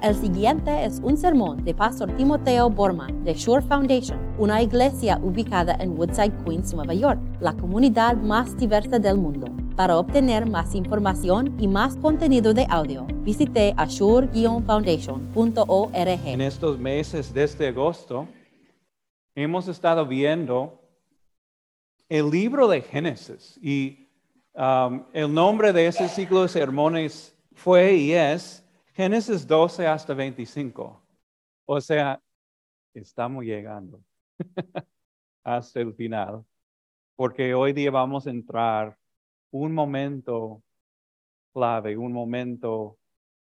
El siguiente es un sermón de Pastor Timoteo Borman de Shore Foundation, una iglesia ubicada en Woodside, Queens, Nueva York, la comunidad más diversa del mundo. Para obtener más información y más contenido de audio, visite ashore-foundation.org. En estos meses desde agosto hemos estado viendo el libro de Génesis y um, el nombre de ese ciclo de sermones fue y es Génesis 12 hasta 25. O sea, estamos llegando hasta el final, porque hoy día vamos a entrar un momento clave, un momento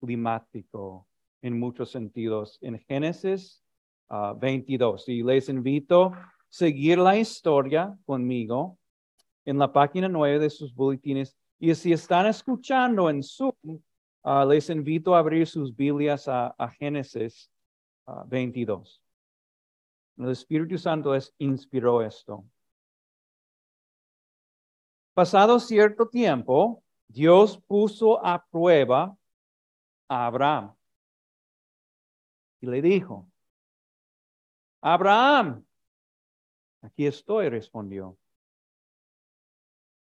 climático en muchos sentidos en Génesis 22. Ah, y les invito a seguir la historia conmigo en la página 9 de sus boletines. Y si están escuchando en Zoom, uh, les invito a abrir sus Biblias a, a Génesis 22. Ah, El Espíritu Santo es, inspiró esto. Pasado cierto tiempo, Dios puso a prueba a Abraham y le dijo, Abraham, aquí estoy, respondió.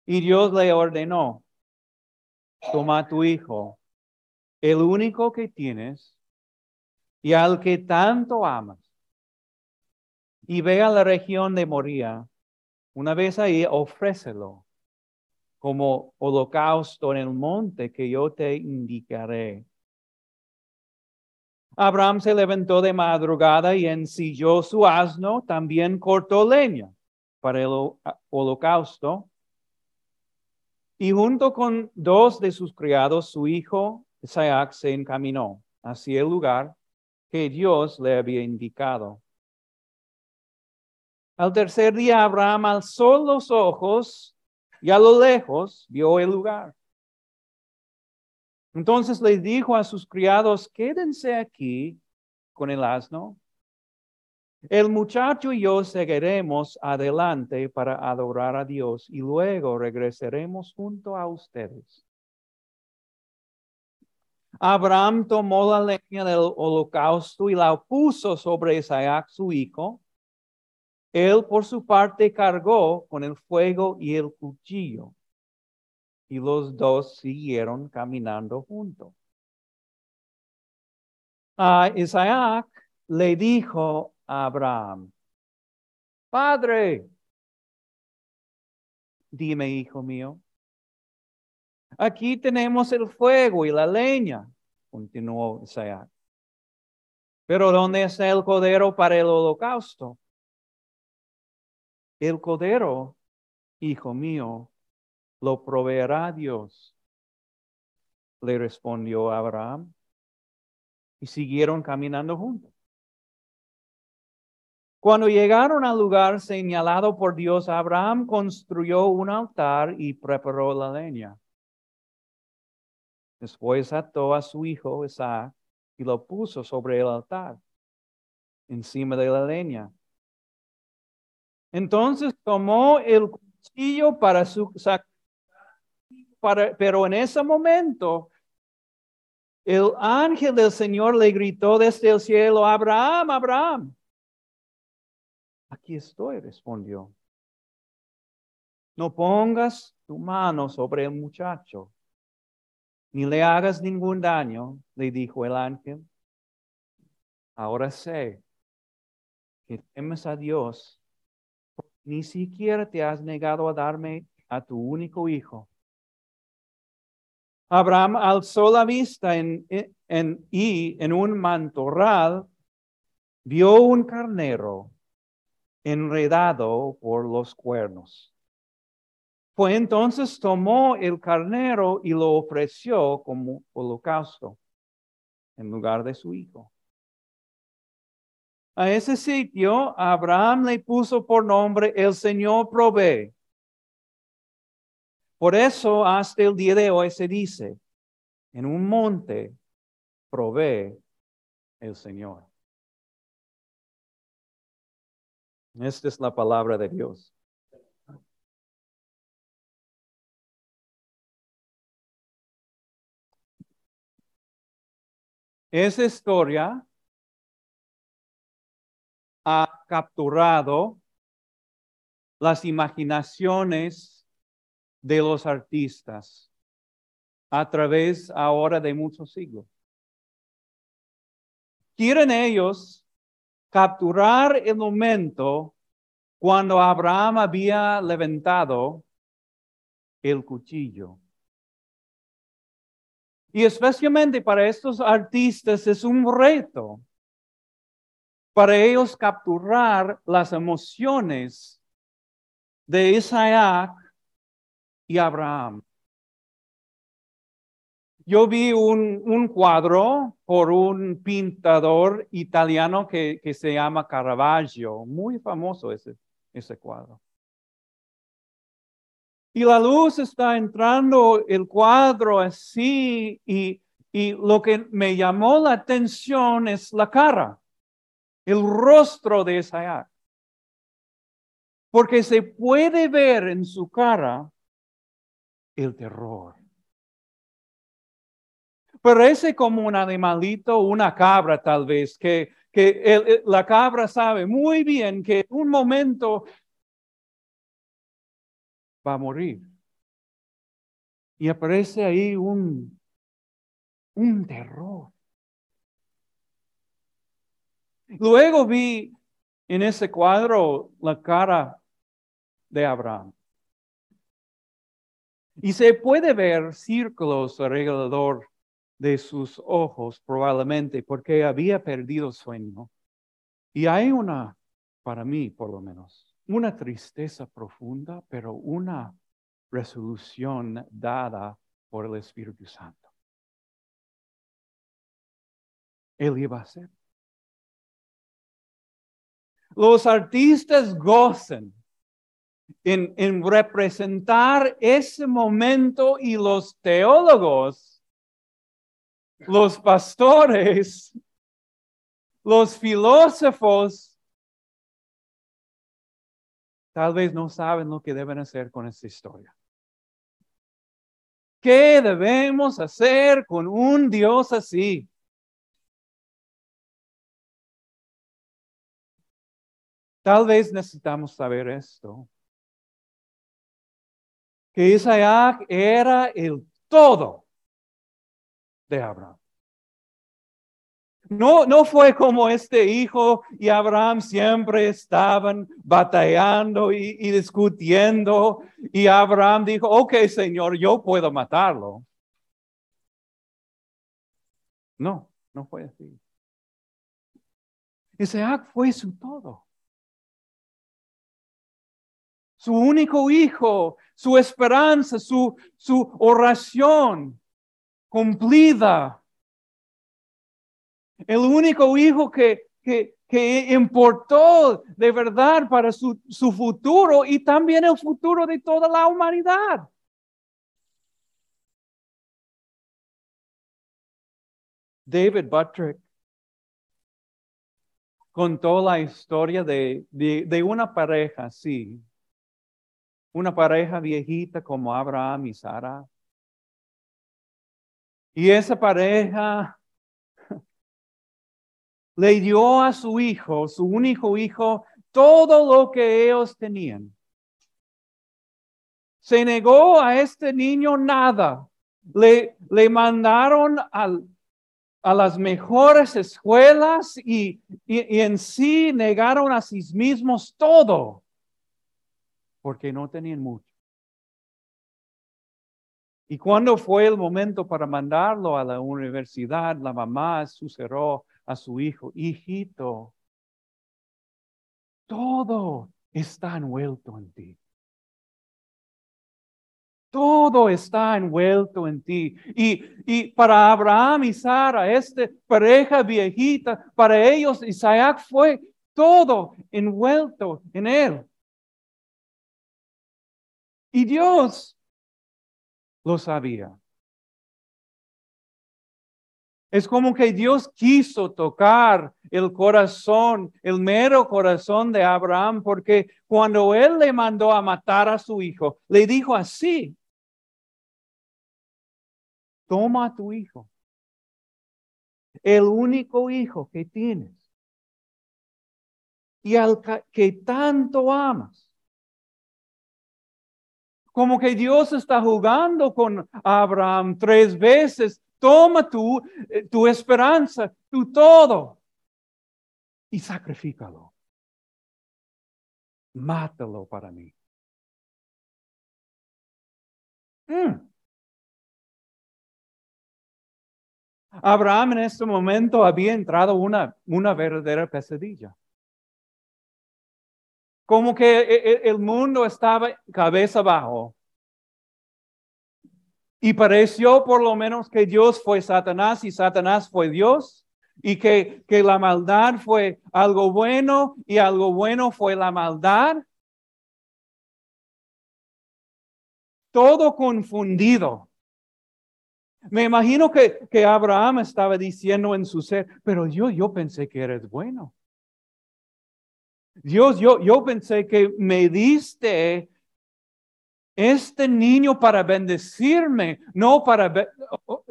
Y Dios le ordenó, toma tu hijo, el único que tienes y al que tanto amas, y ve a la región de Moría. Una vez ahí, ofrécelo como holocausto en el monte que yo te indicaré. Abraham se levantó de madrugada y ensilló su asno, también cortó leña para el holocausto. Y junto con dos de sus criados, su hijo Isaac se encaminó hacia el lugar que Dios le había indicado. Al tercer día, Abraham alzó los ojos y a lo lejos vio el lugar. Entonces le dijo a sus criados, quédense aquí con el asno. El muchacho y yo seguiremos adelante para adorar a Dios y luego regresaremos junto a ustedes. Abraham tomó la leña del holocausto y la puso sobre Isaac su hijo él por su parte cargó con el fuego y el cuchillo, y los dos siguieron caminando juntos. A Isaac le dijo a Abraham, Padre, dime, hijo mío, aquí tenemos el fuego y la leña, continuó Isaac. Pero ¿dónde está el cordero para el holocausto? El cordero, hijo mío, lo proveerá Dios. Le respondió Abraham. Y siguieron caminando juntos. Cuando llegaron al lugar señalado por Dios, Abraham construyó un altar y preparó la leña. Después ató a su hijo Isaac y lo puso sobre el altar, encima de la leña. Entonces tomó el cuchillo para su para, pero en ese momento el ángel del Señor le gritó desde el cielo, Abraham, Abraham. Aquí estoy, respondió. No pongas tu mano sobre el muchacho, ni le hagas ningún daño, le dijo el ángel. Ahora sé que temes a Dios ni siquiera te has negado a darme a tu único hijo. Abraham alzó la vista en, y en un mantorral vio un carnero enredado por los cuernos. Fue entonces tomó el carnero y lo ofreció como holocausto en lugar de su hijo. A ese sitio Abraham le puso por nombre el Señor provee. Por eso hasta el día de hoy se dice, en un monte provee el Señor. Esta es la palabra de Dios. Esa historia ha capturado las imaginaciones de los artistas a través ahora de muchos siglos. Quieren ellos capturar el momento cuando Abraham había levantado el cuchillo. Y especialmente para estos artistas es un reto para ellos capturar las emociones de Isaac y Abraham. Yo vi un, cuadro por un pintador italiano que, se llama Caravaggio, muy famoso ese, ese cuadro. Y la luz está entrando el cuadro así y, y lo que me llamó la atención es la cara, el rostro de Isaac. Porque se puede ver en su cara el terror. Parece como un animalito, una cabra tal vez, que, que la cabra sabe muy bien que en un momento va a morir. Y aparece ahí un, un terror. Luego vi en ese cuadro la cara de Abraham. Y se puede ver círculos alrededor de sus ojos probablemente porque había perdido sueño. Y hay una, para mí por lo menos, una tristeza profunda, pero una resolución dada por el Espíritu Santo. Él iba a ser. Los artistas gozan en, en representar ese momento y los teólogos, los pastores, los filósofos, tal vez no saben lo que deben hacer con esta historia. ¿Qué debemos hacer con un Dios así? Tal vez necesitamos saber esto. Que Isaac era el todo de Abraham. No, no fue como este hijo y Abraham siempre estaban batallando y, y, discutiendo y Abraham dijo, ok Señor, yo puedo matarlo. No, no fue así. Isaac fue su todo su único hijo, su esperanza, su, su oración cumplida. El único hijo que, que, que importó de verdad para su, su futuro y también el futuro de toda la humanidad. David Buttrick contó la historia de, de, una pareja, sí, una pareja viejita como Abraham y Sara. Y esa pareja le dio a su hijo, su único hijo, todo lo que ellos tenían. Se negó a este niño nada. Le, le mandaron a las mejores escuelas y, y en sí negaron a sí mismos todo porque no tenían mucho. Y cuando fue el momento para mandarlo a la universidad, la mamá susurró a su hijo, hijito, todo está envuelto en ti. Todo está envuelto en ti. Y, y para Abraham y Sara, esta pareja viejita, para ellos Isaac fue todo envuelto en él. Y Dios lo sabía. Es como que Dios quiso tocar el corazón, el mero corazón de Abraham, porque cuando él le mandó a matar a su hijo, le dijo así, toma tu hijo, el único hijo que tienes y al que tanto amas. Como que Dios está jugando con Abraham tres veces. Toma tu, eh, tu esperanza, tu todo y sacrifícalo. Mátalo para mí. Mm. Abraham en este momento había entrado una, una verdadera pesadilla. Como que e, e, el mundo estaba cabeza abajo. Y pareció por lo menos que Dios fue Satanás y Satanás fue Dios. Y que, que la maldad fue algo bueno y algo bueno fue la maldad. Todo confundido. Me imagino que, que Abraham estaba diciendo en su ser, pero yo, yo pensé que eres bueno. Dios, yo, yo pensé que me diste este niño para bendecirme, no para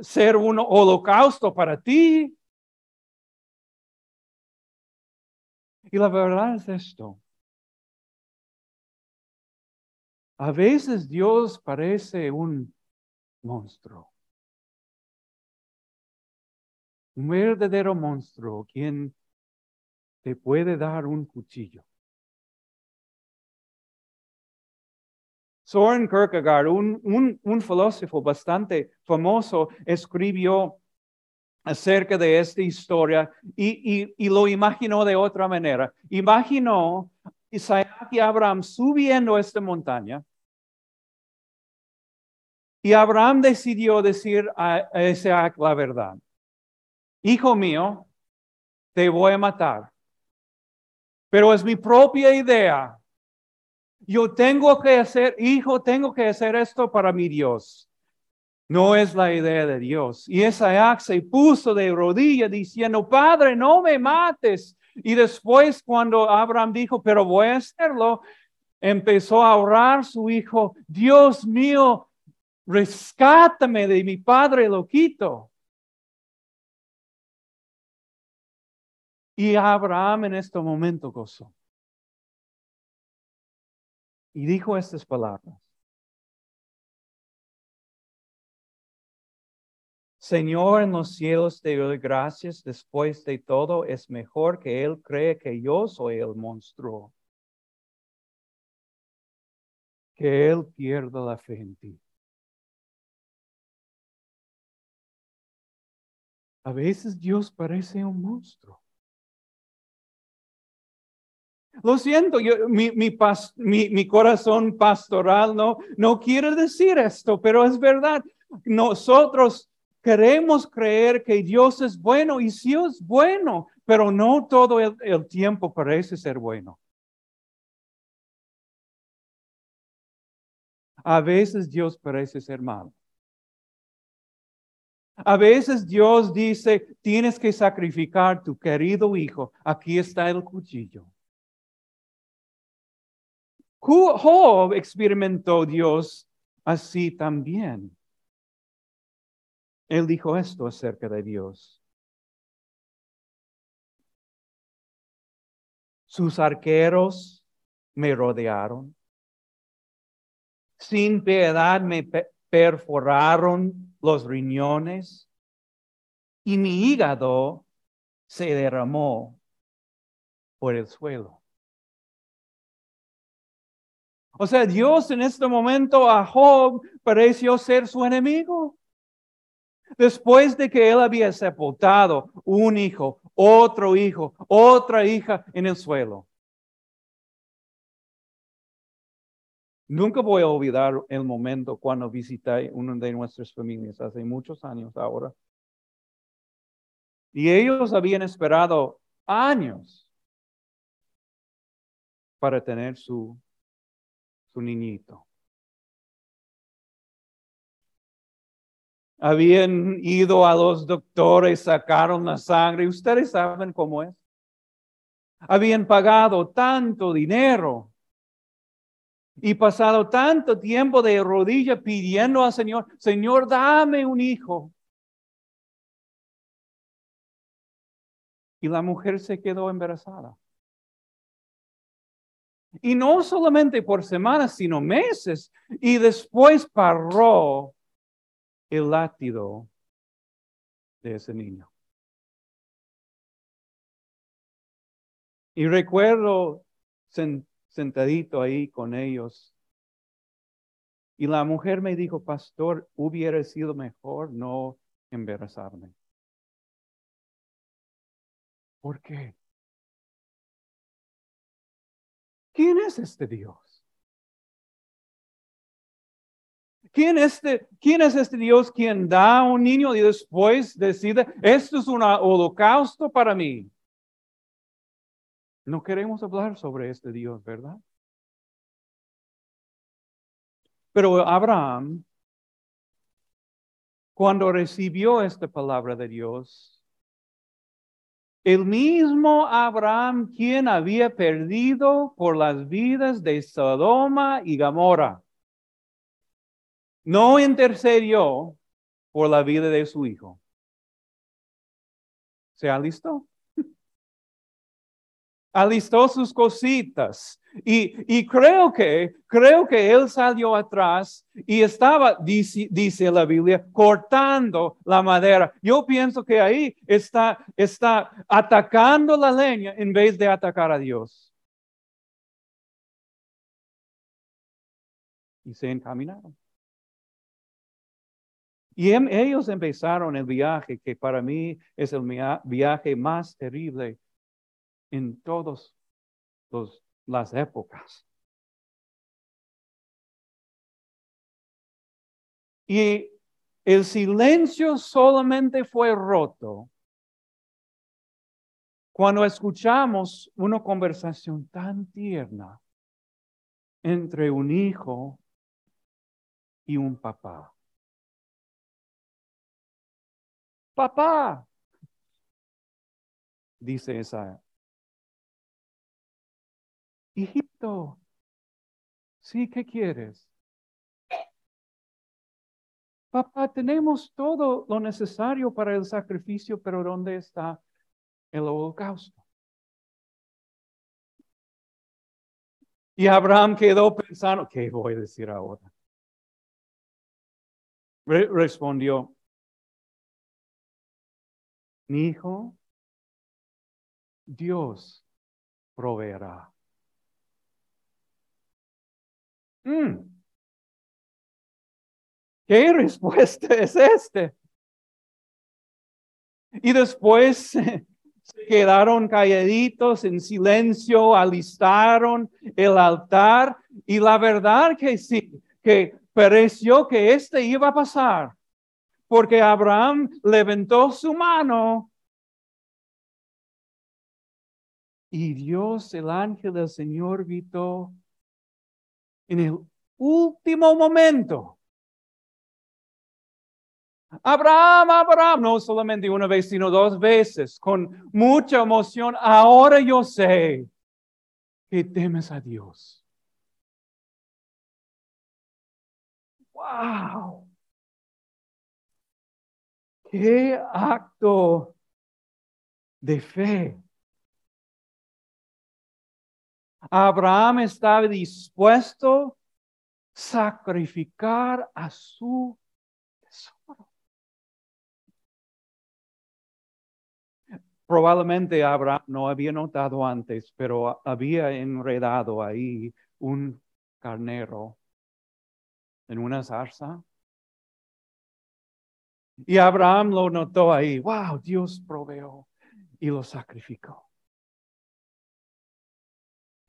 ser un holocausto para ti. Y la verdad es esto. A veces Dios parece un monstruo. Un verdadero monstruo quien te puede dar un cuchillo. Soren Kierkegaard, un, un, filósofo bastante famoso, escribió acerca de esta historia y, y, lo imaginó de otra manera. Imaginó Isaac y Abraham subiendo esta montaña y Abraham decidió decir a Isaac la verdad hijo mío, te voy a matar. Pero es mi propia idea. Yo tengo que hacer, hijo, tengo que hacer esto para mi Dios. No es la idea de Dios. Y Isaac se puso de rodilla diciendo, Padre, no me mates. Y después cuando Abraham dijo, pero voy a hacerlo, empezó a orar su hijo, Dios mío, rescátame de mi padre loquito. Y Abraham en este momento gozó. Y dijo estas palabras. Señor, en los cielos te doy gracias. Después de todo, es mejor que Él cree que yo soy el monstruo. Que Él pierda la fe en ti. A veces Dios parece un monstruo. Lo siento, yo, mi, mi, corazón pastoral no, no quiere decir esto, pero es verdad. Nosotros queremos creer que Dios es bueno y sí es bueno, pero no todo el, el tiempo parece ser bueno. A veces Dios parece ser malo. A veces Dios dice, tienes que sacrificar tu querido hijo. Aquí está el cuchillo. Job experimentó Dios así también. Él dijo esto acerca de Dios. Sus arqueros me rodearon. Sin piedad me perforaron los riñones y mi hígado se derramó por el suelo. O sea, Dios en este momento a Job pareció ser su enemigo. Después de que él había sepultado un hijo, otro hijo, otra hija en el suelo. Nunca voy a olvidar el momento cuando visité una de nuestras familias hace muchos años ahora. Y ellos habían esperado años para tener su su niñito. Habían ido a los doctores, sacaron la sangre. Ustedes saben cómo es. Habían pagado tanto dinero y pasado tanto tiempo de rodilla pidiendo al Señor, Señor, dame un hijo. Y la mujer se quedó embarazada. Y no solamente por semanas, sino meses. Y después paró el látido de ese niño. Y recuerdo sentadito ahí con ellos. Y la mujer me dijo, pastor, hubiera sido mejor no embarazarme. ¿Por qué? ¿Quién es este Dios? ¿Quién, este, ¿Quién es este Dios quien da a un niño y después decide, esto es un holocausto para mí? No queremos hablar sobre este Dios, ¿verdad? Pero Abraham, cuando recibió esta palabra de Dios, el mismo Abraham quien había perdido por las vidas de Sodoma y Gomorra, no intercedió por la vida de su hijo. ¿Se alistó? alistó sus cositas. Y, y, creo que, creo que él salió atrás y estaba, dice, dice, la Biblia, cortando la madera. Yo pienso que ahí está, está atacando la leña en vez de atacar a Dios. Y se encaminaron. Y em, ellos empezaron el viaje que para mí es el viaje más terrible en todas las épocas. Y el silencio solamente fue roto cuando escuchamos una conversación tan tierna entre un hijo y un papá. Papá, dice esa hijito, sí, ¿qué quieres? Papá, tenemos todo lo necesario para el sacrificio, pero ¿dónde está el holocausto? Y Abraham quedó pensando, ¿qué voy a decir ahora? respondió, mi hijo, Dios proveerá. Mm. ¿Qué respuesta es este? Y después se quedaron calladitos en silencio, alistaron el altar y la verdad que sí, que pareció que este iba a pasar, porque Abraham levantó su mano y Dios, el ángel del Señor, gritó, en el último momento. Abraham, Abraham, no solamente una vez, sino dos veces, con mucha emoción. Ahora yo sé que temes a Dios. ¡Wow! ¡Qué acto de fe! Abraham estaba dispuesto a sacrificar a su tesoro. Probablemente Abraham no había notado antes, pero había enredado ahí un carnero en una zarza. Y Abraham lo notó ahí. Wow, Dios proveó y lo sacrificó.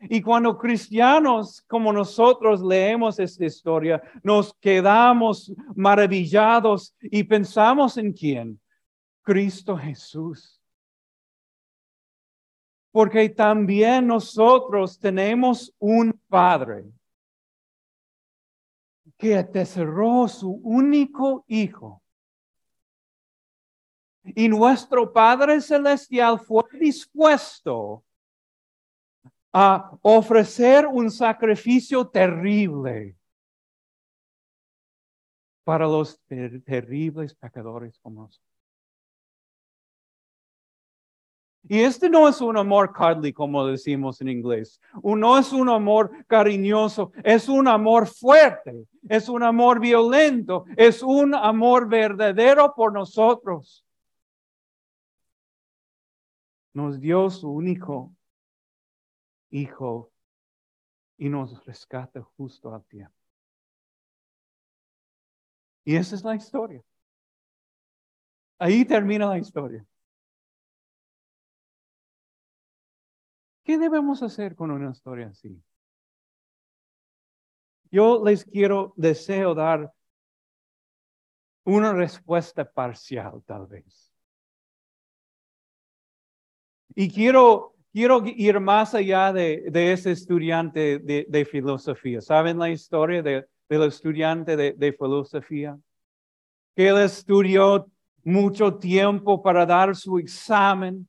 Y cuando cristianos como nosotros leemos esta historia, nos quedamos maravillados y pensamos en quién? Cristo Jesús. Porque también nosotros tenemos un Padre que atesoró su único Hijo. Y nuestro Padre Celestial fue dispuesto a ofrecer un sacrificio terrible para los terribles pecadores como nosotros. Y este no es un amor cuddly, como decimos en inglés. No es un amor cariñoso, es un amor fuerte, es un amor violento, es un amor verdadero por nosotros. Nos dio su único hijo y nos rescata justo a tiempo. Y esa es la historia. Ahí termina la historia. ¿Qué debemos hacer con una historia así? Yo les quiero, deseo dar una respuesta parcial, tal vez. Y quiero, quiero ir más allá de, ese estudiante de, filosofía. ¿Saben la historia del estudiante de filosofía? Que él estudió mucho tiempo para dar su examen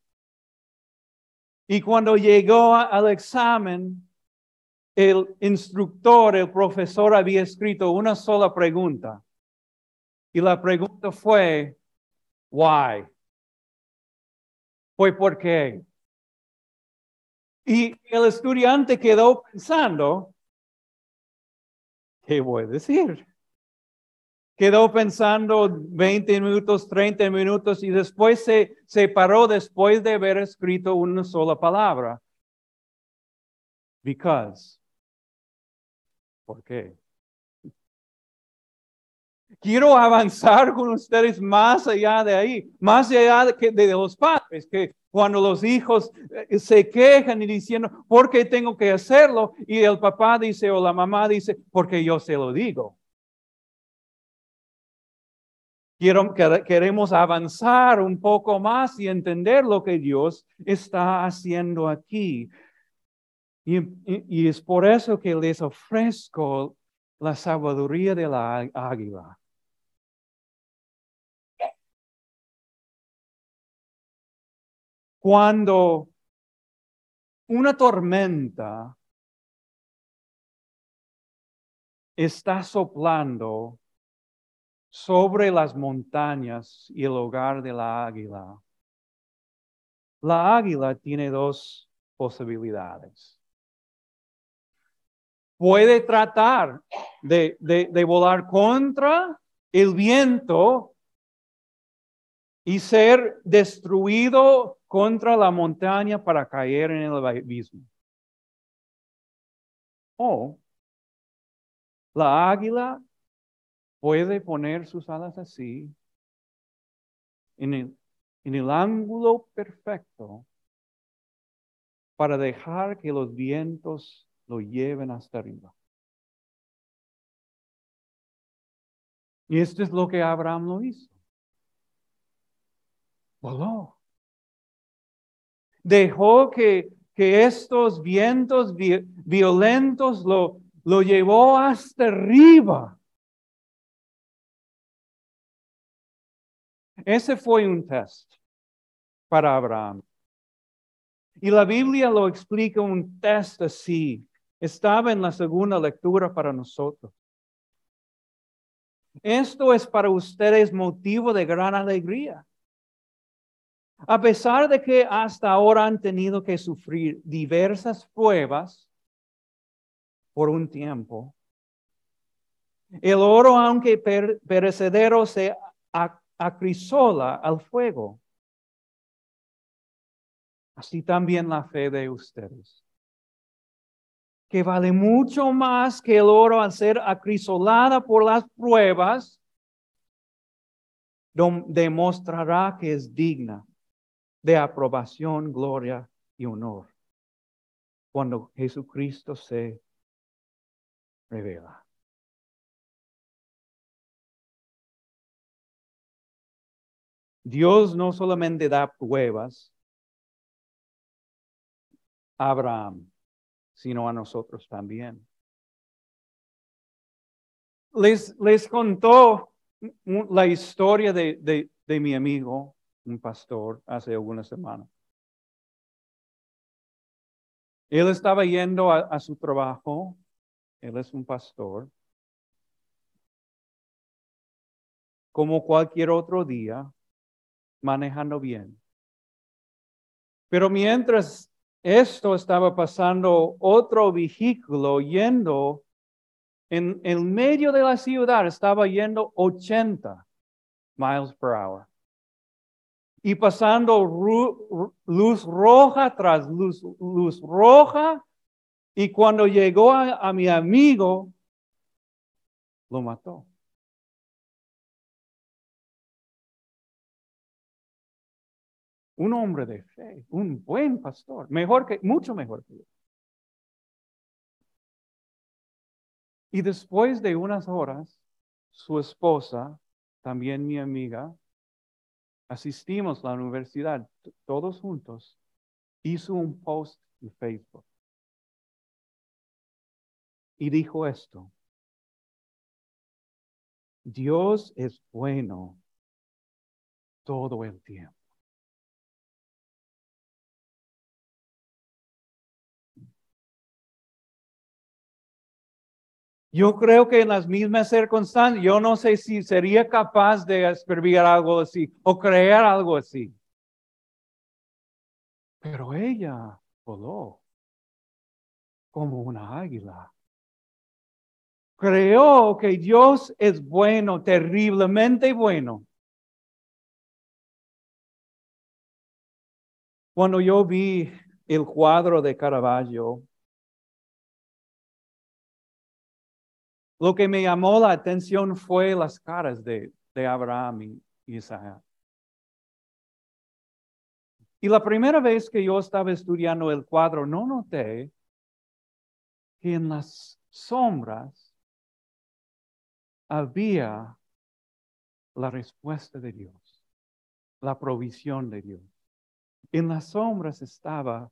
y cuando llegó al examen, el instructor, el profesor había escrito una sola pregunta. Y la pregunta fue, why? Fue por qué. Y el estudiante quedó pensando, ¿qué voy a decir? quedó pensando 20 minutos, 30 minutos y después se, se paró después de haber escrito una sola palabra. Because. ¿Por qué? Quiero avanzar con ustedes más allá de ahí, más allá de, de los padres, que cuando los hijos eh, se quejan y diciendo, ¿por qué tengo que hacerlo? Y el papá dice o la mamá dice, porque yo se lo digo queremos avanzar un poco más y entender lo que Dios está haciendo aquí. Y, y, es por eso que les ofrezco la sabiduría de la águila. Cuando una tormenta está soplando sobre las montañas y el hogar de la águila. La águila tiene dos posibilidades. Puede tratar de, de, volar contra el viento y ser destruido contra la montaña para caer en el abismo. O la águila puede poner sus alas así, en el, ángulo perfecto, para dejar que los vientos lo lleven hasta arriba. Y esto es lo que Abraham lo hizo. Voló. Dejó que, que estos vientos violentos lo, lo llevó hasta arriba. Ese fue un test para Abraham. Y la Biblia lo explica un test así. Estaba en la segunda lectura para nosotros. Esto es para ustedes motivo de gran alegría. A pesar de que hasta ahora han tenido que sufrir diversas pruebas por un tiempo, el oro, aunque perecedero, se acrisola al fuego. Así también la fe de ustedes, que vale mucho más que el oro al ser acrisolada por las pruebas, demostrará que es digna de aprobación, gloria y honor cuando Jesucristo se revela. Dios no solamente da pruebas a Abraham, sino a nosotros también. Les, les contó la historia de, de, mi amigo, un pastor, hace algunas semanas. Él estaba yendo a, su trabajo, él es un pastor, como cualquier otro día, manejando bien. Pero mientras esto estaba pasando, otro vehículo yendo en el medio de la ciudad estaba yendo 80 miles per hour. Y pasando luz roja tras luz, luz roja. Y cuando llegó a mi amigo, lo mató. Un hombre de fe, un buen pastor, mejor que, mucho mejor que yo. Y después de unas horas, su esposa, también mi amiga, asistimos a la universidad, todos juntos, hizo un post en Facebook. Y dijo esto, Dios es bueno todo el tiempo. Yo creo que en las mismas circunstancias, yo no sé si sería capaz de escribir algo así o crear algo así. Pero ella voló como una águila. Creó que Dios es bueno, terriblemente bueno. Cuando yo vi el cuadro de Caravaggio, Lo que me llamó la atención fue las caras de, Abraham y Isaac. Y la primera vez que yo estaba estudiando el cuadro, no noté que en las sombras había la respuesta de Dios, la provisión de Dios. En las sombras estaba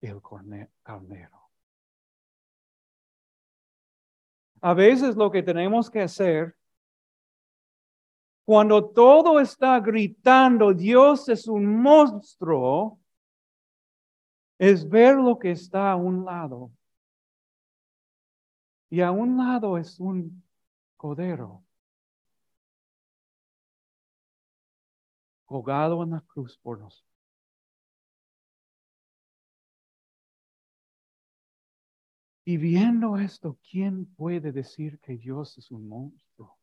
el carnero. A veces lo que tenemos que hacer, cuando todo está gritando, Dios es un monstruo, es ver lo que está a un lado. Y a un lado es un codero. Colgado en la cruz por nosotros. Y viendo esto, ¿quién puede decir que Dios es un monstruo?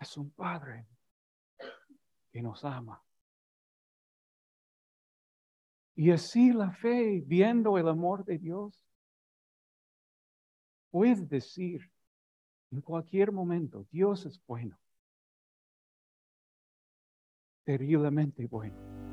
Es un Padre que nos ama. Y así la fe, viendo el amor de Dios, puede decir en cualquier momento, Dios es bueno, terriblemente bueno.